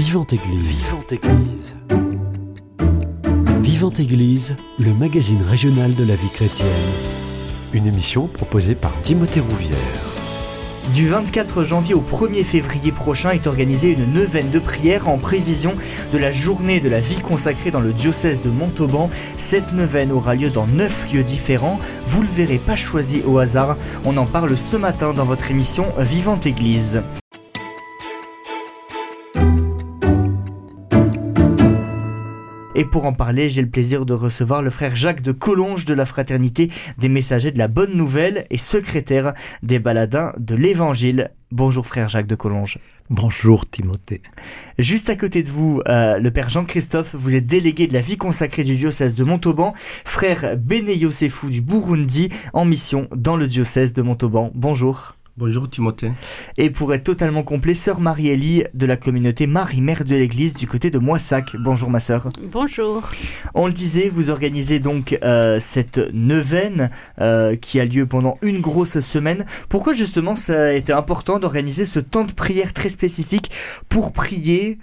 Vivante Église. Vivante Église. Vivante Église, le magazine régional de la vie chrétienne. Une émission proposée par Timothée Rouvière. Du 24 janvier au 1er février prochain est organisée une neuvaine de prière en prévision de la journée de la vie consacrée dans le diocèse de Montauban. Cette neuvaine aura lieu dans neuf lieux différents. Vous le verrez pas choisi au hasard. On en parle ce matin dans votre émission Vivante Église. Et pour en parler, j'ai le plaisir de recevoir le frère Jacques de Collonges de la Fraternité des Messagers de la Bonne Nouvelle et secrétaire des Baladins de l'Évangile. Bonjour frère Jacques de Collonges. Bonjour Timothée. Juste à côté de vous, euh, le père Jean-Christophe, vous êtes délégué de la vie consacrée du diocèse de Montauban, frère Béné Yosefou du Burundi en mission dans le diocèse de Montauban. Bonjour. Bonjour Timothée. Et pour être totalement complet, sœur Marie-Élie de la communauté Marie-Mère de l'Église du côté de Moissac. Bonjour ma sœur. Bonjour. On le disait, vous organisez donc euh, cette neuvaine euh, qui a lieu pendant une grosse semaine. Pourquoi justement ça a été important d'organiser ce temps de prière très spécifique pour prier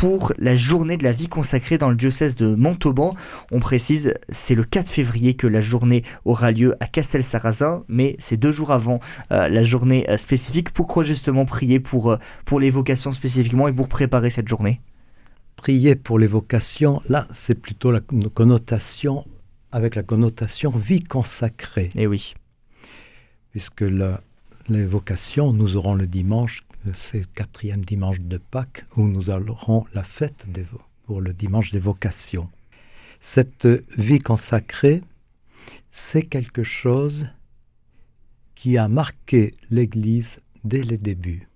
pour la journée de la vie consacrée dans le diocèse de Montauban. On précise, c'est le 4 février que la journée aura lieu à Castel-Sarrazin, mais c'est deux jours avant euh, la journée euh, spécifique. Pourquoi justement prier pour, euh, pour l'évocation spécifiquement et pour préparer cette journée? Prier pour l'évocation, là, c'est plutôt la connotation, avec la connotation vie consacrée. Eh oui. Puisque l'évocation, nous aurons le dimanche le quatrième dimanche de Pâques où nous aurons la fête pour le dimanche des vocations. Cette vie consacrée, c'est quelque chose qui a marqué l'Église dès les débuts,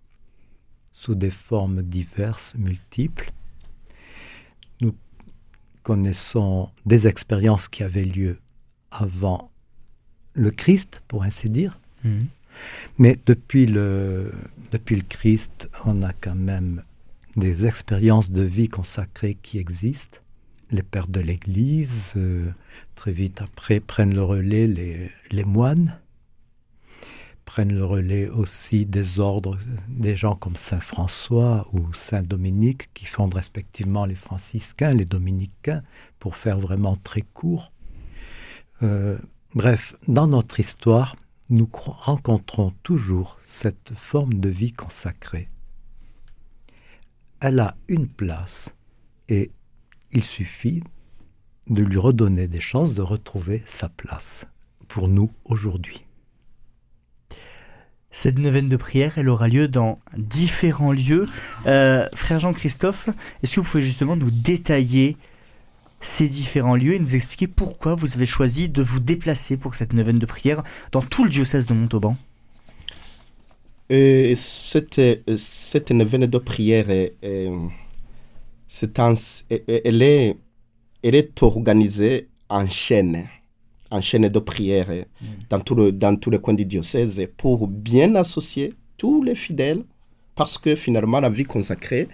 sous des formes diverses, multiples. Nous connaissons des expériences qui avaient lieu avant le Christ, pour ainsi dire. Mmh. Mais depuis le, depuis le Christ, on a quand même des expériences de vie consacrées qui existent. Les pères de l'Église, euh, très vite après, prennent le relais les, moines, prennent le relais aussi des ordres, des gens comme Saint François ou Saint Dominique, qui fondent respectivement les franciscains, les dominicains, pour faire vraiment très court. Euh, bref, dans notre histoire, nous rencontrons toujours cette forme de vie consacrée. Elle a une place et il suffit de lui redonner des chances de retrouver sa place pour nous aujourd'hui. Cette neuvaine de prière, elle aura lieu dans différents lieux. Euh, frère Jean-Christophe, est-ce que vous pouvez justement nous détailler ces différents lieux et nous expliquer pourquoi vous avez choisi de vous déplacer pour cette neuvaine de prière dans tout le diocèse de Montauban. Et cette, cette neuvaine de prière, est, elle, est, elle est organisée en chaîne, en chaîne de prière mm. dans, tout le, dans tous les coins du diocèse pour bien associer tous les fidèles parce que finalement la vie consacrée,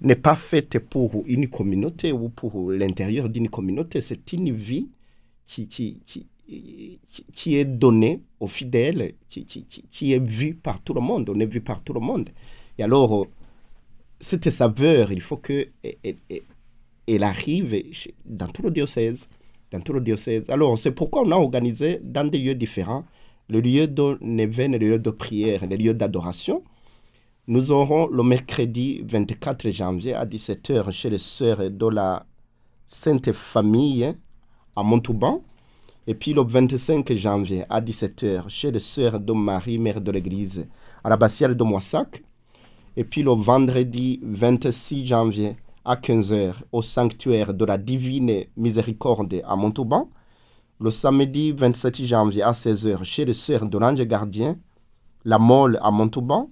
n'est pas faite pour une communauté ou pour l'intérieur d'une communauté. C'est une vie qui, qui, qui, qui, est donnée aux fidèles, qui, qui, est vue par tout le monde. On est vu par tout le monde. Et alors, cette saveur, il faut qu'elle elle arrive dans tout le diocèse. Dans tout le diocèse. Alors, c'est pourquoi on a organisé dans des lieux différents le lieu de Neven, le lieu de prière, le lieu d'adoration. Nous aurons le mercredi 24 janvier à 17h chez les sœurs de la Sainte Famille à Montauban. Et puis le 25 janvier à 17h chez les sœurs de Marie, mère de l'Église, à la Bastiale de Moissac. Et puis le vendredi 26 janvier à 15h au sanctuaire de la Divine Miséricorde à Montauban. Le samedi 27 janvier à 16h chez les sœurs de l'Ange Gardien, la Molle à Montauban.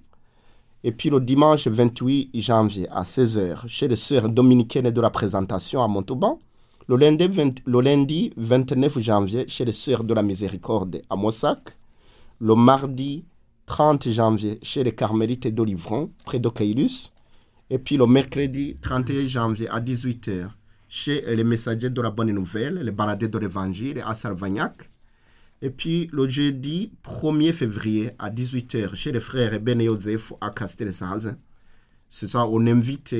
Et puis le dimanche 28 janvier à 16h, chez les sœurs dominicaines de la présentation à Montauban. Le lundi, le lundi 29 janvier, chez les sœurs de la miséricorde à Mossac. Le mardi 30 janvier, chez les carmélites d'Olivron, près de Caylus. Et puis le mercredi 31 janvier à 18h, chez les messagers de la bonne nouvelle, les baladés de l'évangile à Salvagnac. Et puis le jeudi 1er février à 18h chez les frères Ben Yosef à castel C'est ça, on invite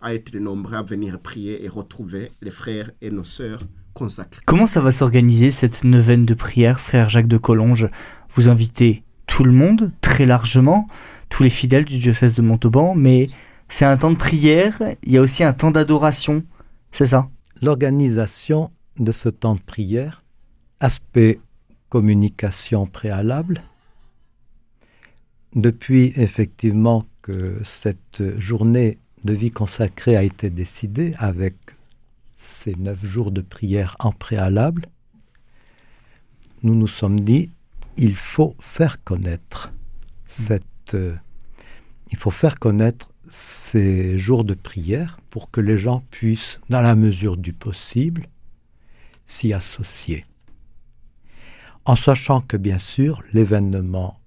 à être nombreux à venir prier et retrouver les frères et nos sœurs consacrés. Comment ça va s'organiser cette neuvaine de prière, frère Jacques de Collonges? Vous invitez tout le monde, très largement, tous les fidèles du diocèse de Montauban, mais c'est un temps de prière, il y a aussi un temps d'adoration, c'est ça? L'organisation de ce temps de prière, aspect communication préalable, depuis effectivement que cette journée de vie consacrée a été décidée avec ces neuf jours de prière en préalable, nous nous sommes dit, il faut faire connaître faut faire connaître ces jours de prière pour que les gens puissent, dans la mesure du possible, s'y associer. En sachant que bien sûr, l'événement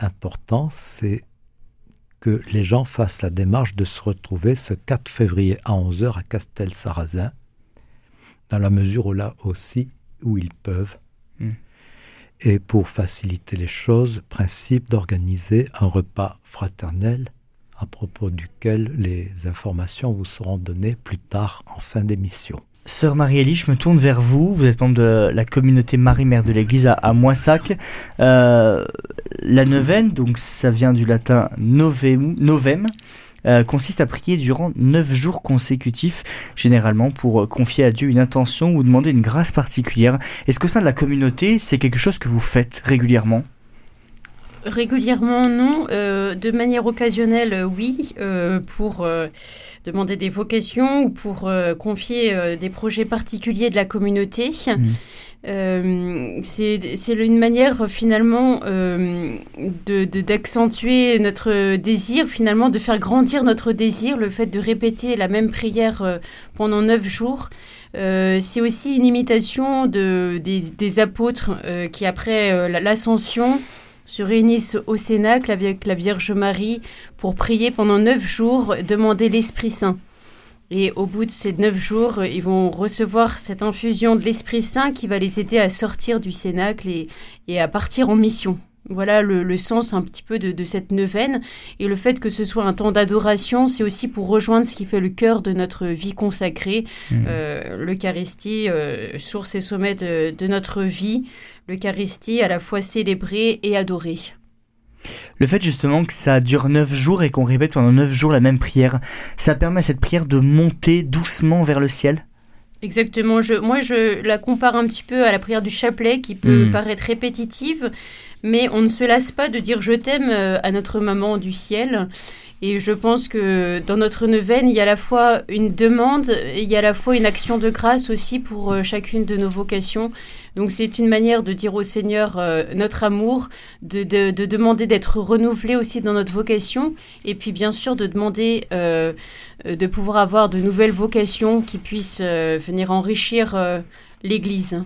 important, c'est que les gens fassent la démarche de se retrouver ce 4 février à 11h à Castel-Sarrazin, dans la mesure où là aussi où ils peuvent. Mm. Et pour faciliter les choses, principe d'organiser un repas fraternel à propos duquel les informations vous seront données plus tard en fin d'émission. Sœur Marie-Élie, je me tourne vers vous. Vous êtes membre de la communauté Marie-Mère de l'Église à, Moissac. Euh, la neuvaine, donc ça vient du latin novem, euh, consiste à prier durant neuf jours consécutifs, généralement pour euh, confier à Dieu une intention ou demander une grâce particulière. Est-ce que ça de la communauté, c'est quelque chose que vous faites régulièrement? Régulièrement, non. De manière occasionnelle, oui, pour demander des vocations ou pour euh, confier euh, des projets particuliers de la communauté. Mm. Euh, c'est une manière finalement euh, de- de- d'accentuer notre désir, finalement de faire grandir notre désir, le fait de répéter la même prière pendant neuf jours. Euh, c'est aussi une imitation de, des, des apôtres euh, qui, après euh, la- l'ascension, se réunissent au Cénacle avec la Vierge Marie pour prier pendant neuf jours, demander l'Esprit Saint. Et au bout de ces neuf jours, euh, ils vont recevoir cette infusion de l'Esprit Saint qui va les aider à sortir du Cénacle et, et à partir en mission. Voilà le, le sens un petit peu de, de cette neuvaine. Et le fait que ce soit un temps d'adoration, c'est aussi pour rejoindre ce qui fait le cœur de notre vie consacrée, Mm. euh, l'Eucharistie, euh, source et sommet de, de notre vie, l'Eucharistie à la fois célébrée et adorée. Le fait justement que ça dure neuf jours et qu'on répète pendant neuf jours la même prière, ça permet à cette prière de monter doucement vers le ciel? Exactement. Je, moi, je la compare un petit peu à la prière du chapelet qui peut Mm. paraître répétitive, mais on ne se lasse pas de dire je t'aime euh, à notre maman du ciel. Et je pense que dans notre neuvaine, il y a à la fois une demande, et il y a à la fois une action de grâce aussi pour euh, chacune de nos vocations. Donc c'est une manière de dire au Seigneur euh, notre amour, de, de- de demander d'être renouvelé aussi dans notre vocation, et puis bien sûr de demander de pouvoir avoir de nouvelles vocations qui puissent venir enrichir l'Église.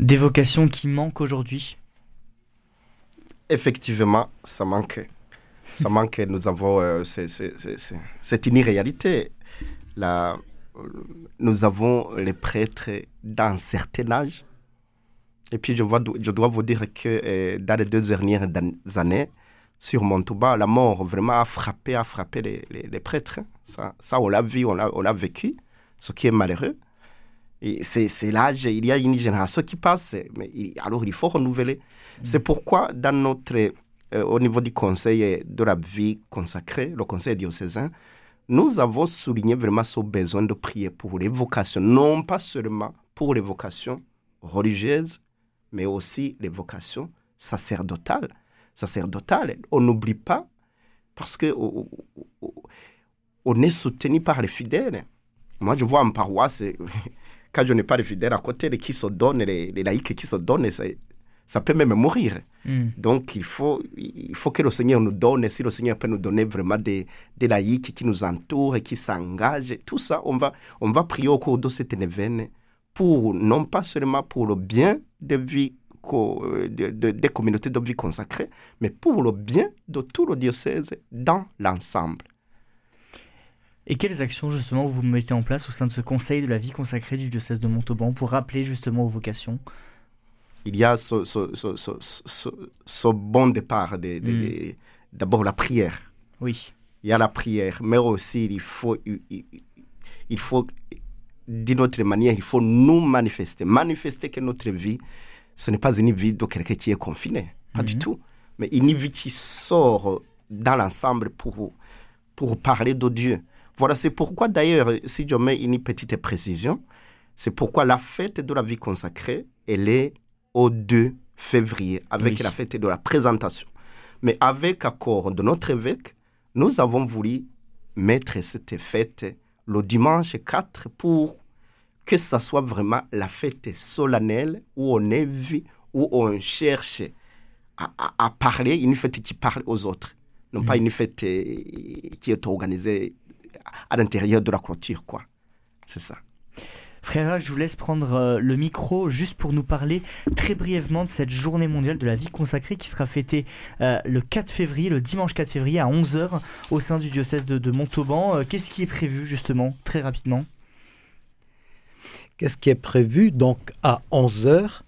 Des vocations qui manquent aujourd'hui? Effectivement, ça manque. Ça manque. Nous avons. euh, c'est- une euh, nous avons les prêtres d'un certain âge. Et puis, je, dois vous dire que euh, dans les deux dernières années, sur Montauban, la mort vraiment a frappé, a frappé les, prêtres. Ça, ça on l'a vu, on l'a vécu, ce qui est malheureux. Et c'est l'âge, il y a une génération qui passe, mais alors il faut renouveler. C'est pourquoi, dans notre, euh, au niveau du conseil de la vie consacrée, le conseil diocésain, nous avons souligné vraiment ce besoin de prier pour les vocations, non pas seulement pour les vocations religieuses, mais aussi les vocations sacerdotales. sacerdotales. On n'oublie pas, parce que on est soutenu par les fidèles. Moi, je vois en paroisse, quand je n'ai pas de fidèles à côté, les qui se donnent, les, les laïcs qui se donnent, c'est- ça peut même mourir. Mm. Donc, il faut, il faut que le Seigneur nous donne, si le Seigneur peut nous donner vraiment des, des laïcs qui nous entourent et qui s'engagent, tout ça, on va, on va prier au cours de cette neuvaine pour, non pas seulement pour le bien de vie, co- de- de- des communautés de vie consacrées, mais pour le bien de tout le diocèse dans l'ensemble. Et quelles actions justement vous mettez en place au sein de ce conseil de la vie consacrée du diocèse de Montauban pour rappeler justement aux vocations? Il y a ce, ce- ce- ce- ce- ce bon départ. de- de- Mm. de- D'abord la prière. Oui. il y a la prière, mais aussi il faut, il, faut, d'une autre manière, il faut nous manifester. Manifester que notre vie, ce n'est pas une vie de quelqu'un qui est confiné, pas du mhm. tout, mais une vie qui sort dans l'ensemble pour, pour parler de Dieu. Voilà, c'est pourquoi d'ailleurs, si je mets une petite précision, c'est pourquoi la fête de la vie consacrée, elle est au 2 février, avec la fête de la présentation. Mais avec accord de notre évêque, nous avons voulu mettre cette fête le dimanche 4 pour que ce soit vraiment la fête solennelle où on est vu, où on cherche à, parler, une fête qui parle aux autres, non pas une fête qui est organisée à l'intérieur de la clôture, quoi. C'est ça. Frère, je vous laisse prendre euh, le micro juste pour nous parler très brièvement de cette journée mondiale de la vie consacrée qui sera fêtée euh, le 4 février, le dimanche 4 février à 11h au sein du diocèse de, Montauban. Euh, qu'est-ce qui est prévu justement, très rapidement? Qu'est-ce qui est prévu? Donc à 11h,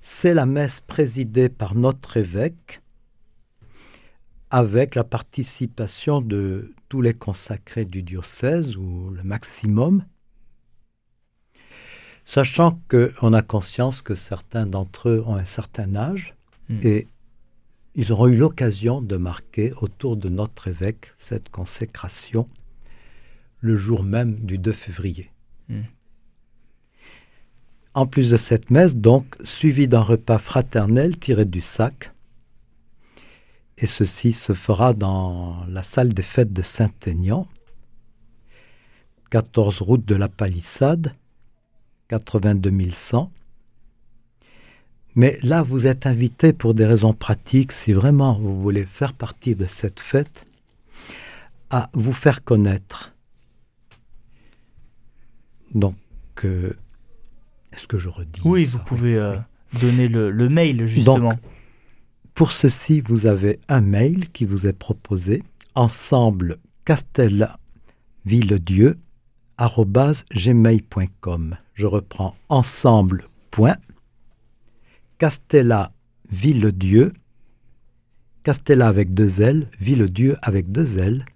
c'est la messe présidée par notre évêque avec la participation de tous les consacrés du diocèse ou le maximum sachant qu'on a conscience que certains d'entre eux ont un certain âge hmm. et ils auront eu l'occasion de marquer autour de notre évêque cette consécration le jour même du 2 février. Hmm. En plus de cette messe, donc, suivie d'un repas fraternel tiré du sac, et ceci se fera dans la salle des fêtes de Saint-Aignan, 14 route de la Palissade, 82 100. Mais là, vous êtes invité pour des raisons pratiques, si vraiment vous voulez faire partie de cette fête, à vous faire connaître. Donc, euh, est-ce que je redis Oui, vous pouvez euh, donner le, mail, justement. pour ceci, vous avez un mail qui vous est proposé, ensemble Castella Villedieu gmail.com. Je reprends ensemble. Castella Villedieu, Castella avec deux L, Villedieu avec deux L,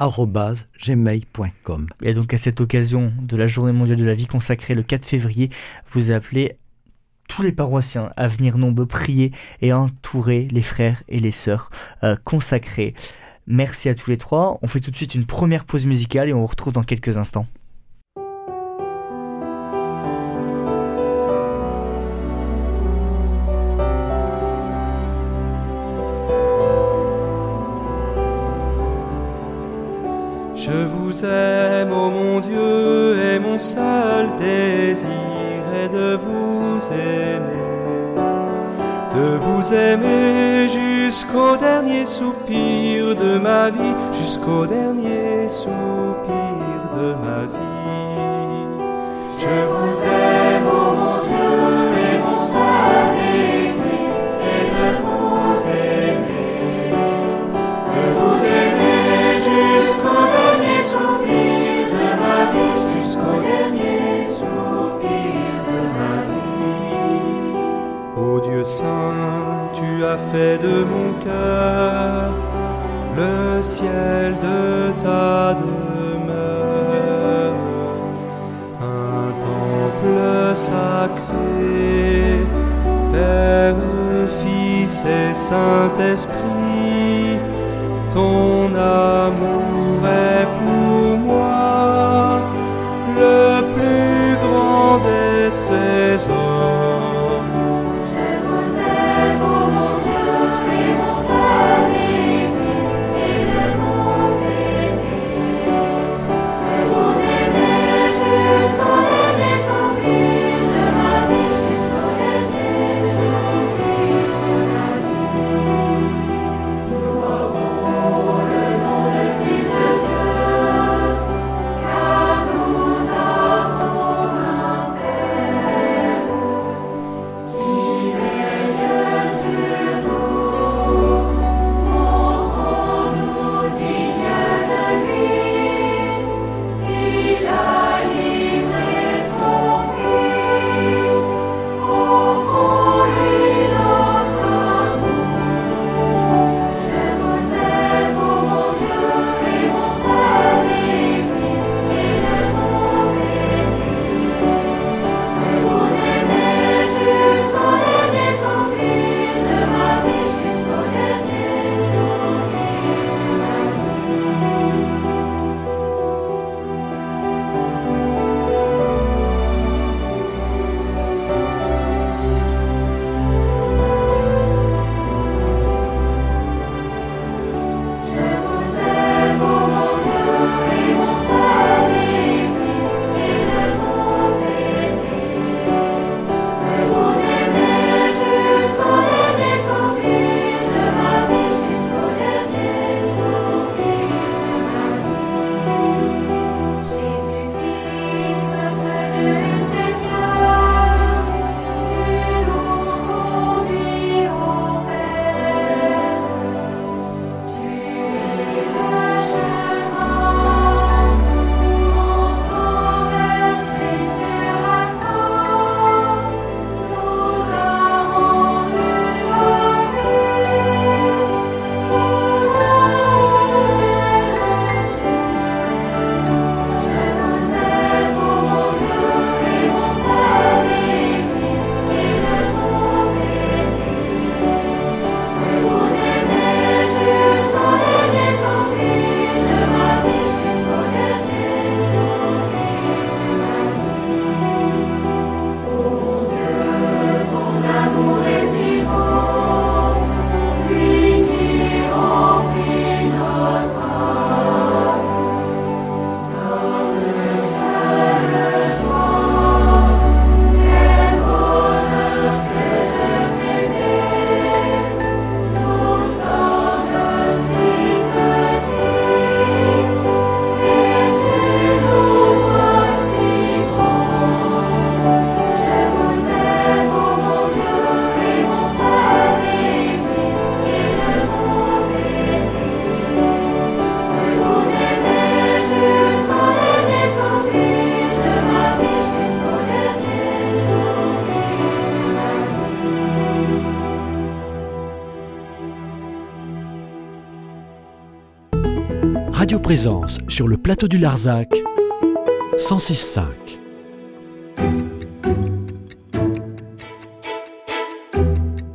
gmail.com. Et donc à cette occasion de la Journée mondiale de la vie consacrée le 4 février, vous appelez tous les paroissiens à venir nombreux prier et entourer les frères et les sœurs euh, consacrés. Merci à tous les trois. On fait tout de suite une première pause musicale et on vous retrouve dans quelques instants. aime, ô mon Dieu, et mon seul désir est de vous aimer, de vous aimer jusqu'au dernier soupir de ma vie, jusqu'au dernier soupir de ma vie. Je vous aime, ô mon Présence sur le plateau du Larzac, 106.5.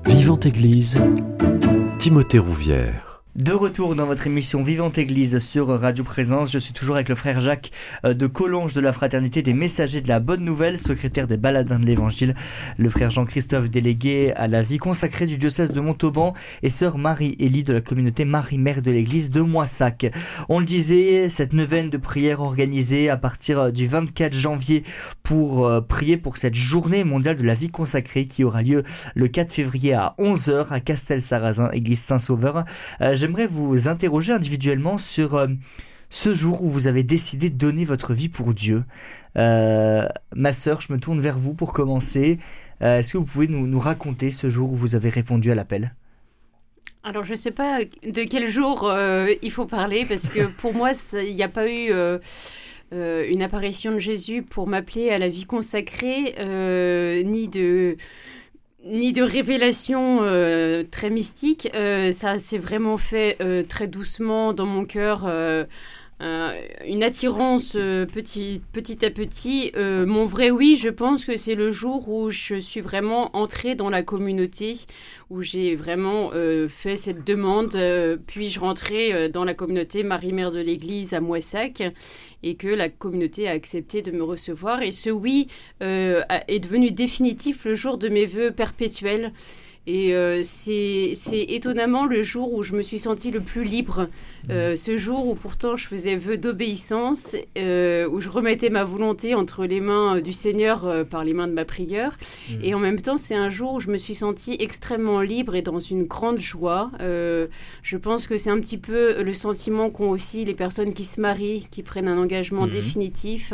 Vivante Église, Timothée Rouvière. De retour dans votre émission Vivante Église sur Radio Présence, je suis toujours avec le frère Jacques euh, de Collonges de la Fraternité des Messagers de la Bonne Nouvelle, secrétaire des Baladins de l'Évangile, le frère Jean-Christophe délégué à la vie consacrée du diocèse de Montauban et sœur Marie-Élie de la communauté Marie-Mère de l'Église de Moissac. On le disait, cette neuvaine de prière organisée à partir euh, du 24 janvier pour euh, prier pour cette journée mondiale de la vie consacrée qui aura lieu le 4 février à 11h à Castel-Sarrazin, église Saint-Sauveur. J'aimerais vous interroger individuellement sur euh, ce jour où vous avez décidé de donner votre vie pour Dieu. Euh, ma sœur, je me tourne vers vous pour commencer. Euh, est-ce que vous pouvez nous, nous, raconter ce jour où vous avez répondu à l'appel? Alors, je ne sais pas de quel jour il faut parler, parce que pour moi, il n'y a pas eu... une apparition de Jésus pour m'appeler à la vie consacrée, ni de ni de révélation euh, très mystique. Euh, ça s'est vraiment fait euh, très doucement dans mon cœur. Une attirance petit, petit à petit. mon vrai oui, je pense que c'est le jour où je suis vraiment entrée dans la communauté, où j'ai vraiment fait cette demande. Puis-je rentrer dans la communauté Marie-Mère de l'Église à Moissac et que la communauté a accepté de me recevoir. Et ce oui euh, est devenu définitif le jour de mes voeux perpétuels. Et euh, c'est étonnamment le jour où je me suis sentie le plus libre. Euh, ce jour où pourtant je faisais vœu d'obéissance, euh, où je remettais ma volonté entre les mains du Seigneur par les mains de ma prière. Mmh. Et en même temps, c'est un jour où je me suis sentie extrêmement libre et dans une grande joie. je pense que c'est un petit peu le sentiment qu'ont aussi les personnes qui se marient, qui prennent un engagement mmh. définitif.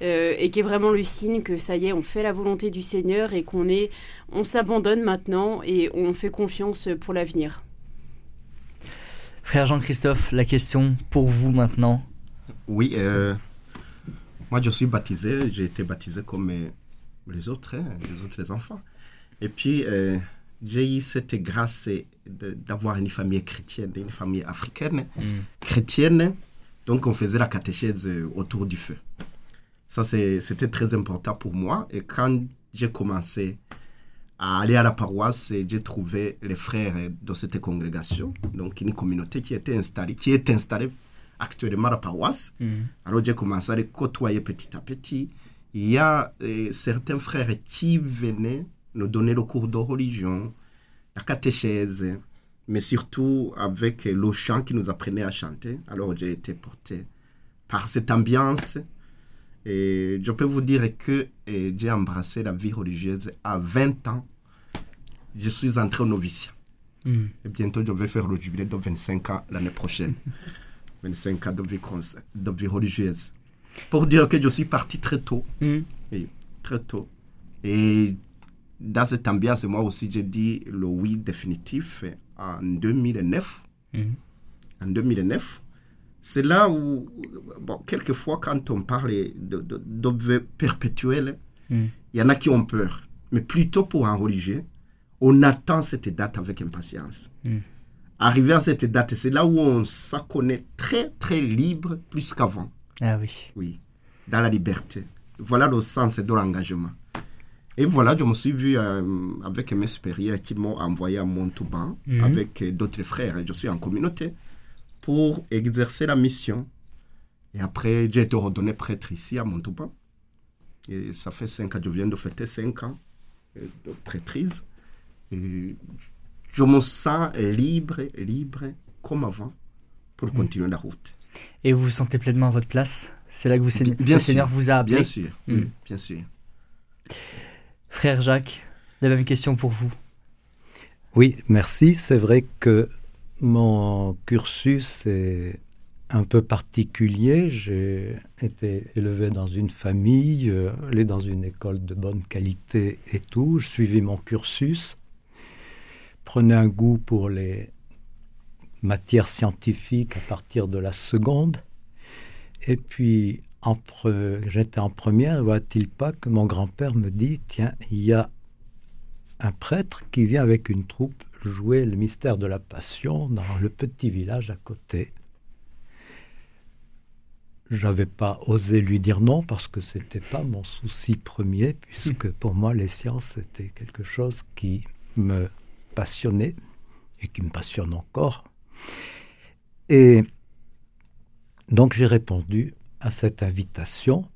et qui est vraiment le signe que ça y est, on fait la volonté du Seigneur et qu'on est on s'abandonne maintenant et on fait confiance pour l'avenir. Frère Jean-Christophe, la question pour vous maintenant Oui, euh, moi je suis baptisé, j'ai été baptisé comme les autres, hein, les autres enfants. Et puis, euh, j'ai eu cette grâce d'avoir une famille chrétienne, une famille africaine, mm. chrétienne. Donc, on faisait la catéchèse autour du feu. Ça, c'était très important pour moi. Et quand j'ai commencé à aller à la paroisse et j'ai trouvé les frères de cette congrégation, donc une communauté qui était installée, qui est installée actuellement à la paroisse. Mhm. Alors j'ai commencé à les côtoyer petit à petit. Il y a euh, certains frères qui venaient nous donner le cours de religion, la catéchèse, mais surtout avec le chant qui nous apprenait à chanter. Alors j'ai été porté par cette ambiance. Et je peux vous dire que euh, j'ai embrassé la vie religieuse à 20 ans je suis entré au noviciat. Hmm. Et bientôt, je vais faire le jubilé de 25 ans l'année prochaine. 25 ans de vie, de vie, religieuse. Pour dire que je suis parti très tôt. Hmm. très tôt. Et dans cette ambiance, moi aussi, j'ai dit le oui définitif en 2009. Hmm. En 2009. C'est là où, bon, quelquefois, quand on parle de, de, de perpétuel, il y en a qui ont peur. Mais plutôt pour un religieux, on attend cette date avec impatience. Mm. Arrivé à cette date, c'est là où on se connaît très, très libre, plus qu'avant. Ah oui. Oui, dans la liberté. Voilà le sens de l'engagement. Et voilà, je me suis vu euh, avec mes supérieurs qui m'ont envoyé à Montauban mm. avec d'autres frères. Je suis en communauté pour exercer la mission. Et après, j'ai été redonné prêtre ici à Montauban. Et ça fait cinq ans, je viens de fêter cinq ans euh, de prêtrise je me sens libre, libre comme avant pour mm. continuer la route. Et vous vous sentez pleinement à votre place? C'est là que vous, bien le Seigneur vous a appelé? Bien sûr, mm. bien sûr. Frère Jacques, la même question pour vous. Oui, merci. C'est vrai que mon cursus est un peu particulier. J'ai été élevé dans une famille, euh, allé dans une école de bonne qualité et tout. Je suivis mon cursus prenais un goût pour les matières scientifiques à partir de la seconde. Et puis, j'étais en première, voit-il pas que mon grand-père me dit, tiens, il y a un prêtre qui vient avec une troupe jouer le mystère de la Passion dans le petit village à côté. j'avais pas osé lui dire non parce que c'était pas mon souci premier, puisque pour moi les sciences c'était quelque chose qui me passionnait et qui me passionne encore. Et donc j'ai répondu à cette invitation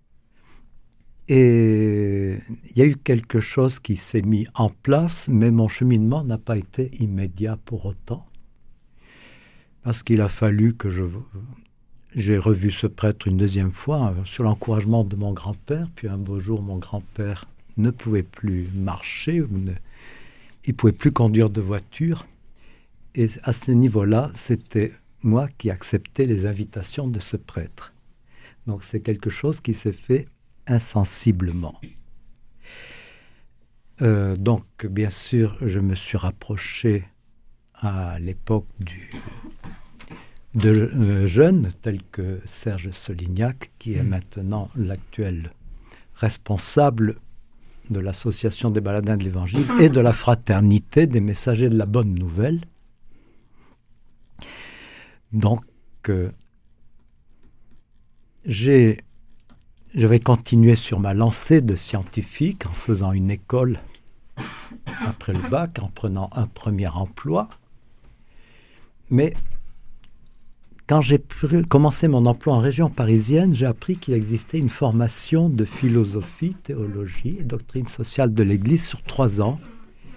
et il y a eu quelque chose qui s'est mis en place, mais mon cheminement n'a pas été immédiat pour autant, parce qu'il a fallu que je j'ai revu ce prêtre une deuxième fois euh, sur l'encouragement de mon grand-père. Puis un beau jour, mon grand-père ne pouvait plus marcher, ne, il pouvait plus conduire de voiture. Et à ce niveau-là, c'était moi qui acceptais les invitations de ce prêtre. Donc c'est quelque chose qui s'est fait insensiblement. Euh, donc bien sûr, je me suis rapproché à l'époque du, de jeunes tels que Serge Solignac, qui est mm. maintenant l'actuel responsable de l'association des baladins de l'Évangile et de la fraternité des messagers de la bonne nouvelle. Donc, euh, j'ai, je vais continuer sur ma lancée de scientifique en faisant une école après le bac, en prenant un premier emploi. Mais quand j'ai commencé mon emploi en région parisienne, j'ai appris qu'il existait une formation de philosophie, théologie et doctrine sociale de l'Église sur trois ans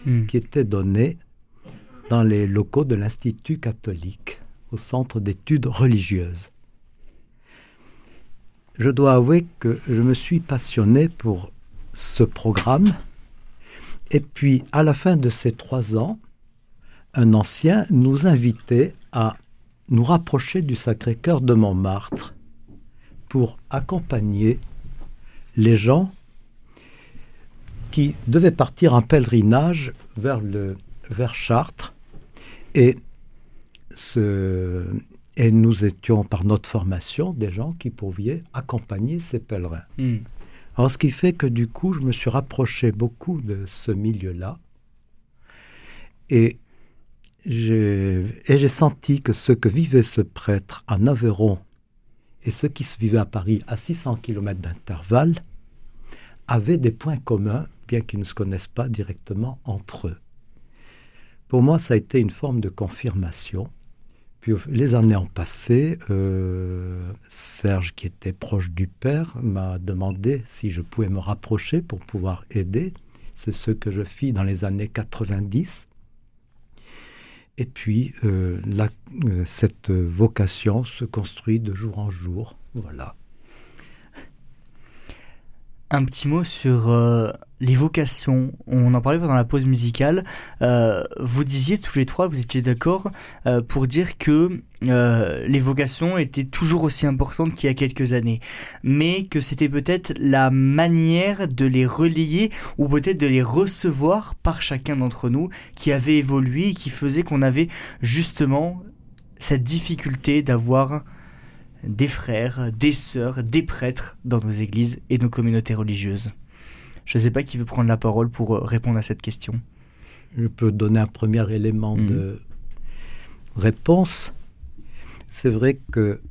hmm. qui était donnée dans les locaux de l'Institut catholique, au Centre d'études religieuses. Je dois avouer que je me suis passionné pour ce programme. Et puis, à la fin de ces trois ans, un ancien nous invitait à nous rapprocher du Sacré-Cœur de Montmartre pour accompagner les gens qui devaient partir en pèlerinage vers, vers Chartres et, ce, et nous étions par notre formation des gens qui pouvaient accompagner ces pèlerins. Hmm. Alors ce qui fait que du coup je me suis rapproché beaucoup de ce milieu-là et et j'ai senti que ce que vivait ce prêtre en Aveyron et ce qui se vivait à Paris à 600 km d'intervalle avaient des points communs, bien qu'ils ne se connaissent pas directement entre eux. Pour moi, ça a été une forme de confirmation. Puis les années ont passé. Euh, Serge, qui était proche du père, m'a demandé si je pouvais me rapprocher pour pouvoir aider. C'est ce que je fis dans les années 90. Et puis, euh, euh, cette vocation se construit de jour en jour. Voilà. Un petit mot sur les vocations. On en parlait pendant la pause musicale. vous disiez tous les trois, vous étiez d'accord pour dire que les vocations étaient toujours aussi importantes qu'il y a quelques années, mais que c'était peut-être la manière de les relayer ou peut-être de les recevoir par chacun d'entre nous qui avait évolué et qui faisait qu'on avait justement cette difficulté d'avoir des frères, des sœurs, des prêtres dans nos églises et nos communautés religieuses. Je ne sais pas qui veut prendre la parole pour euh, répondre à cette question. Je peux donner un premier élément mhm. de réponse. C'est vrai que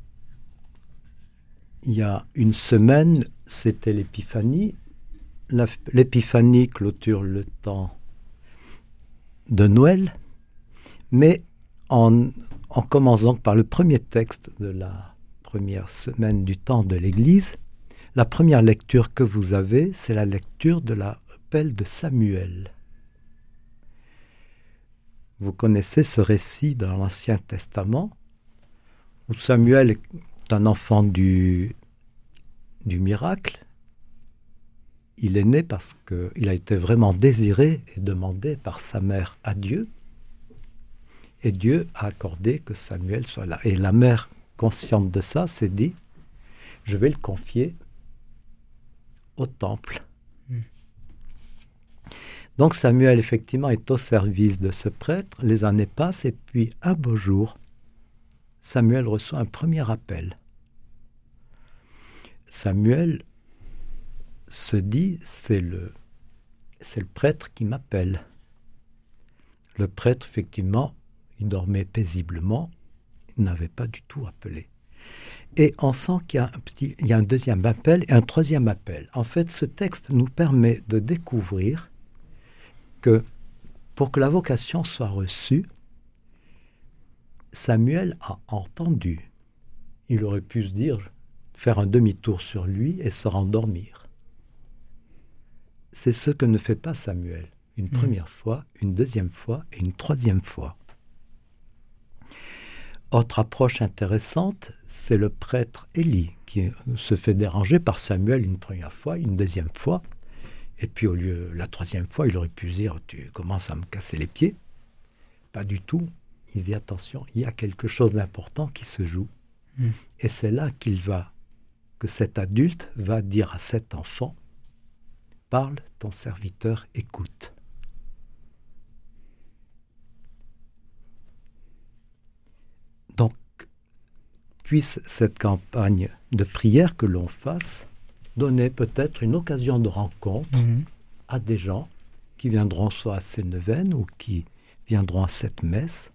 il y a une semaine, c'était l'épiphanie. L'épiphanie clôture le temps de Noël, mais en, en commençant par le premier texte de la première semaine du temps de l'Église, la première lecture que vous avez, c'est la lecture de l'appel de Samuel. Vous connaissez ce récit dans l'Ancien Testament où Samuel est un enfant du, du miracle. Il est né parce qu'il a été vraiment désiré et demandé par sa mère à Dieu. Et Dieu a accordé que Samuel soit là. Et la mère, consciente de ça, s'est dit, je vais le confier au temple. Hmm. Donc Samuel, effectivement, est au service de ce prêtre. Les années passent et puis un beau jour, Samuel reçoit un premier appel. Samuel se dit, c'est le, c'est le prêtre qui m'appelle. Le prêtre, effectivement, il dormait paisiblement, il n'avait pas du tout appelé. Et on sent qu'il y a, un petit, il y a un deuxième appel et un troisième appel. En fait, ce texte nous permet de découvrir que pour que la vocation soit reçue, Samuel a entendu. Il aurait pu se dire, faire un demi-tour sur lui et se rendormir. C'est ce que ne fait pas Samuel. Une première fois, une deuxième fois et une troisième fois. Autre approche intéressante, c'est le prêtre Élie qui se fait déranger par Samuel une première fois, une deuxième fois, et puis au lieu la troisième fois, il aurait pu dire tu commences à me casser les pieds. Pas du tout. Il dit attention, il y a quelque chose d'important qui se joue. Mm. Et c'est là qu'il va, que cet adulte va dire à cet enfant parle, ton serviteur écoute. Donc, puisse cette campagne de prière que l'on fasse donner peut-être une occasion de rencontre Mhm. à des gens qui viendront soit à ces neuvaines ou qui viendront à cette messe,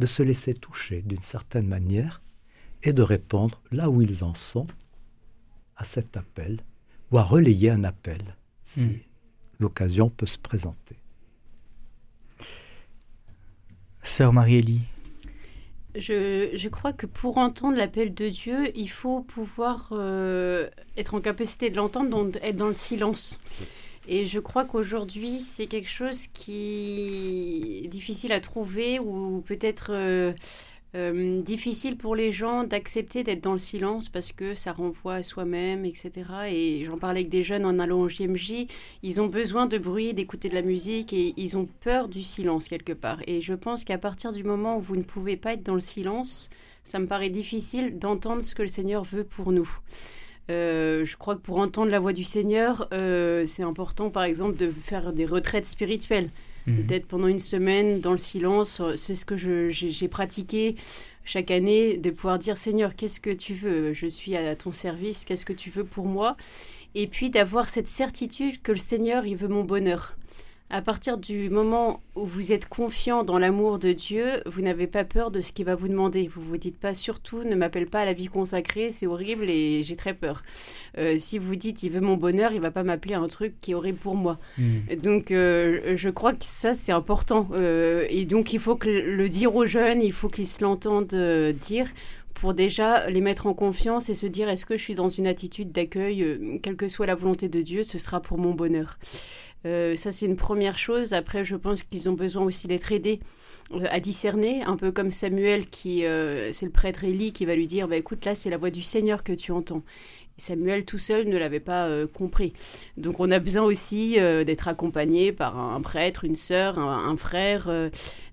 de se laisser toucher d'une certaine manière et de répondre là où ils en sont à cet appel ou à relayer un appel si Mm. l'occasion peut se présenter. Sœur Marie-Élie. Je, crois que pour entendre l'appel de Dieu, il faut pouvoir euh, être en capacité de l'entendre, être dans le silence. Et je crois qu'aujourd'hui, c'est quelque chose qui est difficile à trouver ou peut-être euh, euh, difficile pour les gens d'accepter d'être dans le silence parce que ça renvoie à soi-même, etc. Et j'en parlais avec des jeunes en allant au JMJ, ils ont besoin de bruit, d'écouter de la musique et ils ont peur du silence quelque part. Et je pense qu'à partir du moment où vous ne pouvez pas être dans le silence, ça me paraît difficile d'entendre ce que le Seigneur veut pour nous. Euh, je crois que pour entendre la voix du Seigneur, euh, c'est important, par exemple, de faire des retraites spirituelles. Mhm. D'être pendant une semaine dans le silence, euh, c'est ce que j'ai pratiqué chaque année, de pouvoir dire Seigneur, qu'est-ce que tu veux? Je suis à ton service, qu'est-ce que tu veux pour moi? Et puis d'avoir cette certitude que le Seigneur, il veut mon bonheur. À partir du moment où vous êtes confiant dans l'amour de Dieu, vous n'avez pas peur de ce qu'il va vous demander. Vous vous dites pas surtout ne m'appelle pas à la vie consacrée, c'est horrible et j'ai très peur. Euh, si vous dites il veut mon bonheur, il va pas m'appeler à un truc qui est horrible pour moi. Mhm. Donc, euh, je crois que ça, c'est important. Euh, et donc, il faut que le dire aux jeunes, il faut qu'ils se l'entendent dire pour déjà les mettre en confiance et se dire est-ce que je suis dans une attitude d'accueil, euh, quelle que soit la volonté de Dieu, ce sera pour mon bonheur. Euh, ça, c'est une première chose. Après, je pense qu'ils ont besoin aussi d'être aidés euh, à discerner, un peu comme Samuel, qui euh, c'est le prêtre Élie qui va lui dire bah, écoute, là, c'est la voix du Seigneur que tu entends. Et Samuel tout seul ne l'avait pas compris. Donc on a besoin aussi d'être accompagné par un prêtre, une sœur, un, un frère,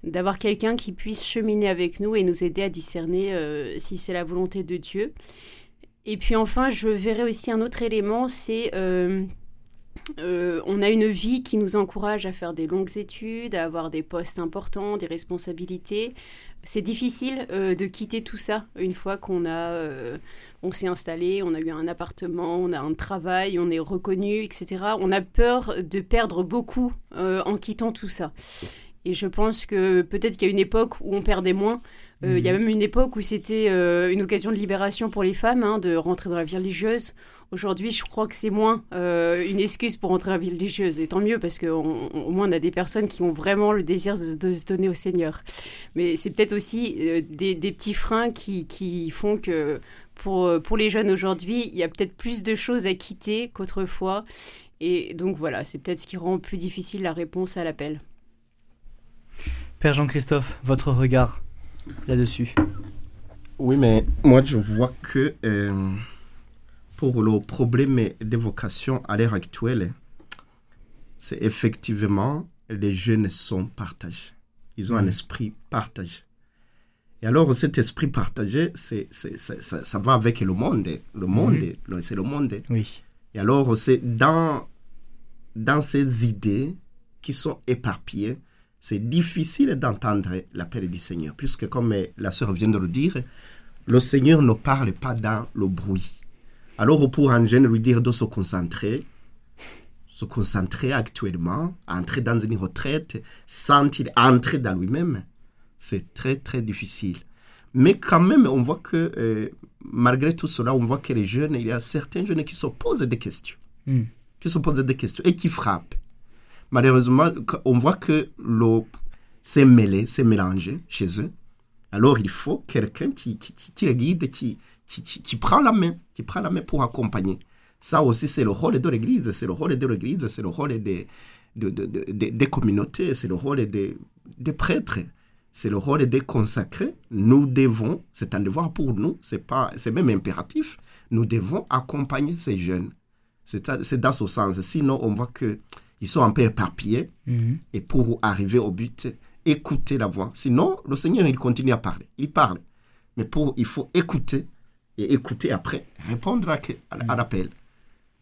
d'avoir quelqu'un qui puisse cheminer avec nous et nous aider à discerner si c'est la volonté de Dieu. Et puis enfin, je verrai aussi un autre élément, c'est euh, on a une vie qui nous encourage à faire des longues études, à avoir des postes importants, des responsabilités. C'est difficile euh, de quitter tout ça une fois qu'on a, euh, on s'est installé, on a eu un appartement, on a un travail, on est reconnu, etc. On a peur de perdre beaucoup en quittant tout ça. Et je pense que peut-être qu'il y a une époque où on perdait moins. Il y a même une époque où c'était une occasion de libération pour les femmes, hein, de rentrer dans la vie religieuse. Aujourd'hui, je crois que c'est moins euh, une excuse pour rentrer dans la vie religieuse. Et tant mieux, parce qu'au moins, on a des personnes qui ont vraiment le désir de, de se donner au Seigneur. Mais c'est peut-être aussi euh, des, des petits freins qui, qui font que pour, euh, pour les jeunes aujourd'hui, il y a peut-être plus de choses à quitter qu'autrefois. Et donc voilà, c'est peut-être ce qui rend plus difficile la réponse à l'appel. Père Jean-Christophe, votre regard là-dessus. Oui, mais moi, je vois que euh, pour le problème des vocations à l'heure actuelle, c'est effectivement les jeunes sont partagés. Ils ont un Mhm. esprit partagé. Et alors, cet esprit partagé, c'est, c'est- c'est- ça, ça va avec le monde. Le monde, le- c'est le monde. Oui. Et alors, c'est dans, dans ces idées qui sont éparpillées, c'est difficile d'entendre l'appel du Seigneur, puisque comme la sœur vient de le dire, le Seigneur ne parle pas dans le bruit. Alors, pour un jeune lui dire de se concentrer, se concentrer actuellement, entrer dans une retraite, sentir entrer dans lui-même, c'est très, très difficile. Mais quand même, on voit que euh, malgré tout cela, on voit que les jeunes, il y a certains jeunes qui se posent des questions, Hmm. qui se posent des questions et qui frappent. Malheureusement, on voit que l'eau s'est mêlée, s'est mélangée chez eux. Alors, il faut quelqu'un qui, qui, qui- qui les guide, qui, qui, qui- qui prend la main, qui prend la main pour accompagner. Ça aussi, c'est le rôle de l'Église, c'est le rôle de l'Église, c'est le rôle des, de- de- de- de- des communautés, c'est le rôle des, des prêtres, c'est le rôle des consacrés. Nous devons, c'est un devoir pour nous, c'est pas, c'est même impératif, nous devons accompagner ces jeunes. C'est dans ce sens. Sinon, on voit que ils sont un peu éparpillés Mhm. et pour arriver au but, écouter la voix. Sinon, le Seigneur, il continue à parler. Il parle. Mais pour, il faut écouter et écouter après, répondre à, à l'appel.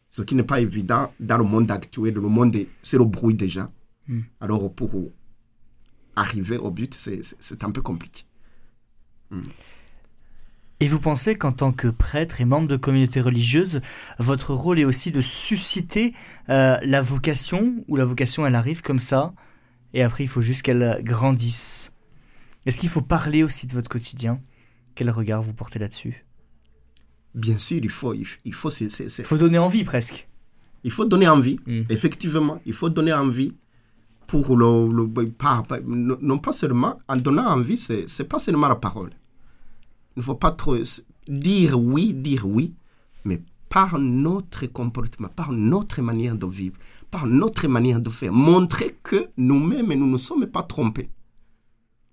Ce qui n'est pas évident dans le monde actuel. Le monde, est- c'est le bruit déjà. Mm. Alors, pour arriver au but, c'est- un peu compliqué. Et vous pensez qu'en tant que prêtre et membre de communauté religieuse, votre rôle est aussi de susciter euh, la vocation, ou la vocation elle arrive comme ça, et après il faut juste qu'elle grandisse Est-ce qu'il faut parler aussi de votre quotidien? Quel regard vous portez là-dessus? Bien sûr, il faut, il, il faut, donner envie presque. il faut donner envie. Mm. Effectivement, il faut donner envie pour le, le- pas- pas- non pas seulement en donnant envie, c'est c'est pas seulement la parole. Il ne faut pas trop dire oui, dire oui, mais par notre comportement, par notre manière de vivre, par notre manière de faire, montrer que nous-mêmes nous ne sommes pas trompés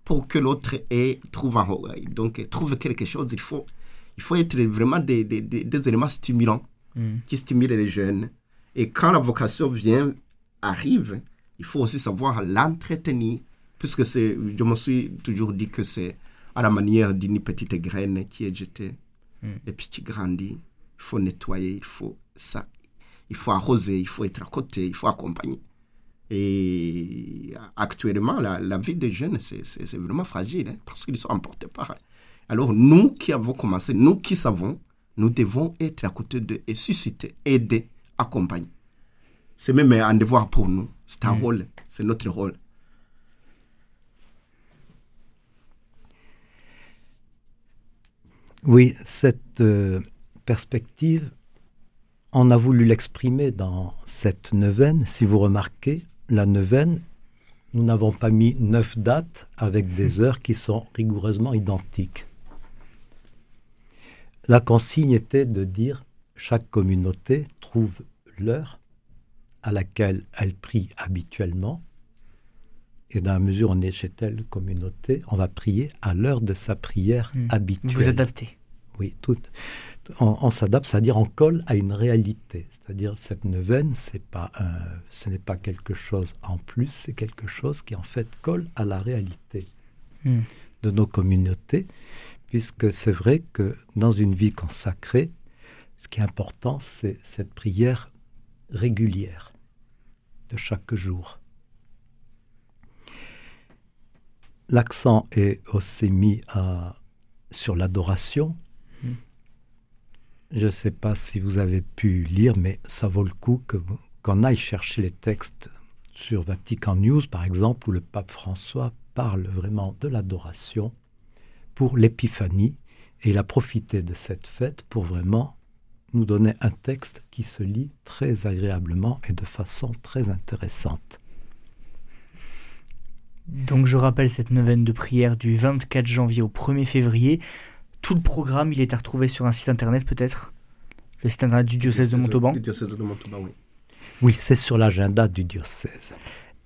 pour que l'autre ait- trouve un, donc trouve quelque chose. Il faut, il faut être vraiment des, des- des- des éléments stimulants Mm. qui stimule les jeunes. Et quand la vocation vient, arrive, il faut aussi savoir l'entretenir. Puisque c'est, je me suis toujours dit que c'est à la manière d'une petite graine qui est jetée Mm. et puis qui grandit. Il faut nettoyer, il faut ça. Il faut arroser, il faut être à côté, il faut accompagner. Et actuellement, la, la vie des jeunes, c'est vraiment fragile hein, parce qu'ils sont emportés par. Alors, nous qui avons commencé, nous qui savons, nous devons être à côté d'eux et susciter, aider, accompagner. C'est même un devoir pour nous. C'est un Mm. rôle, c'est notre rôle. Oui, cette euh, perspective, on a voulu l'exprimer dans cette neuvaine. Si vous remarquez, la neuvaine, nous n'avons pas mis neuf dates avec des heures qui sont rigoureusement identiques. La consigne était de dire chaque communauté trouve l'heure à laquelle elle prie habituellement. Et dans la mesure où on est chez telle communauté, on va prier à l'heure de sa prière Mm. habituelle. Vous adaptez. Oui, tout. On, on s'adapte, c'est-à-dire on colle à une réalité. C'est-à-dire cette neuvaine, c'est pas un- ce n'est pas quelque chose en plus, c'est quelque chose qui en fait colle à la réalité Mm. de nos communautés, puisque c'est vrai que dans une vie consacrée, ce qui est important, c'est cette prière régulière de chaque jour. L'accent est aussi mis à- sur l'adoration. Mm. Je ne sais pas si vous avez pu lire, mais ça vaut le coup que qu'on aille chercher les textes sur Vatican News, par exemple, où le pape François parle vraiment de l'adoration pour l'épiphanie, et il a profité de cette fête pour vraiment nous donner un texte qui se lit très agréablement et de façon très intéressante. Donc je rappelle cette neuvaine de prière du 24 janvier au 1er février. Tout le programme, il est à retrouver sur un site internet peut-être? Le site internet du diocèse de Montauban? Du diocèse de Montauban, oui. Oui, c'est sur l'agenda du diocèse.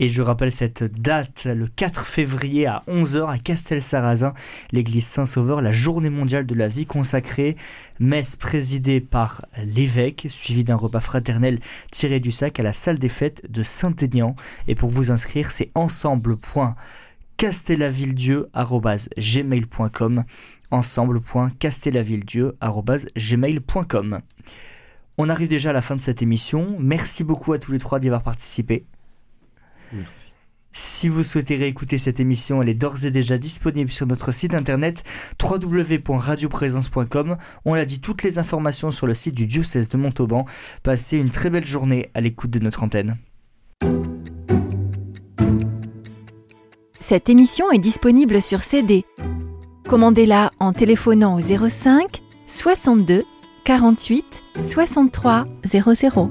Et je rappelle cette date, le 4 février à 11h à Castel-Sarrazin, l'église Saint-Sauveur, la journée mondiale de la vie consacrée, messe présidée par l'évêque, suivie d'un repas fraternel tiré du sac à la salle des fêtes de Saint-Aignan. Et pour vous inscrire, c'est ensemble.castellavilledieu.gmail.com ensemble.castellavilledieu.gmail.com On arrive déjà à la fin de cette émission. Merci beaucoup à tous les trois d'y avoir participé. Merci. Si vous souhaitez réécouter cette émission, elle est d'ores et déjà disponible sur notre site internet www.radioprésence.com. On l'a dit, toutes les informations sur le site du diocèse de Montauban. Passez une très belle journée à l'écoute de notre antenne. Cette émission est disponible sur CD. Commandez-la en téléphonant au 05 62 48 63 00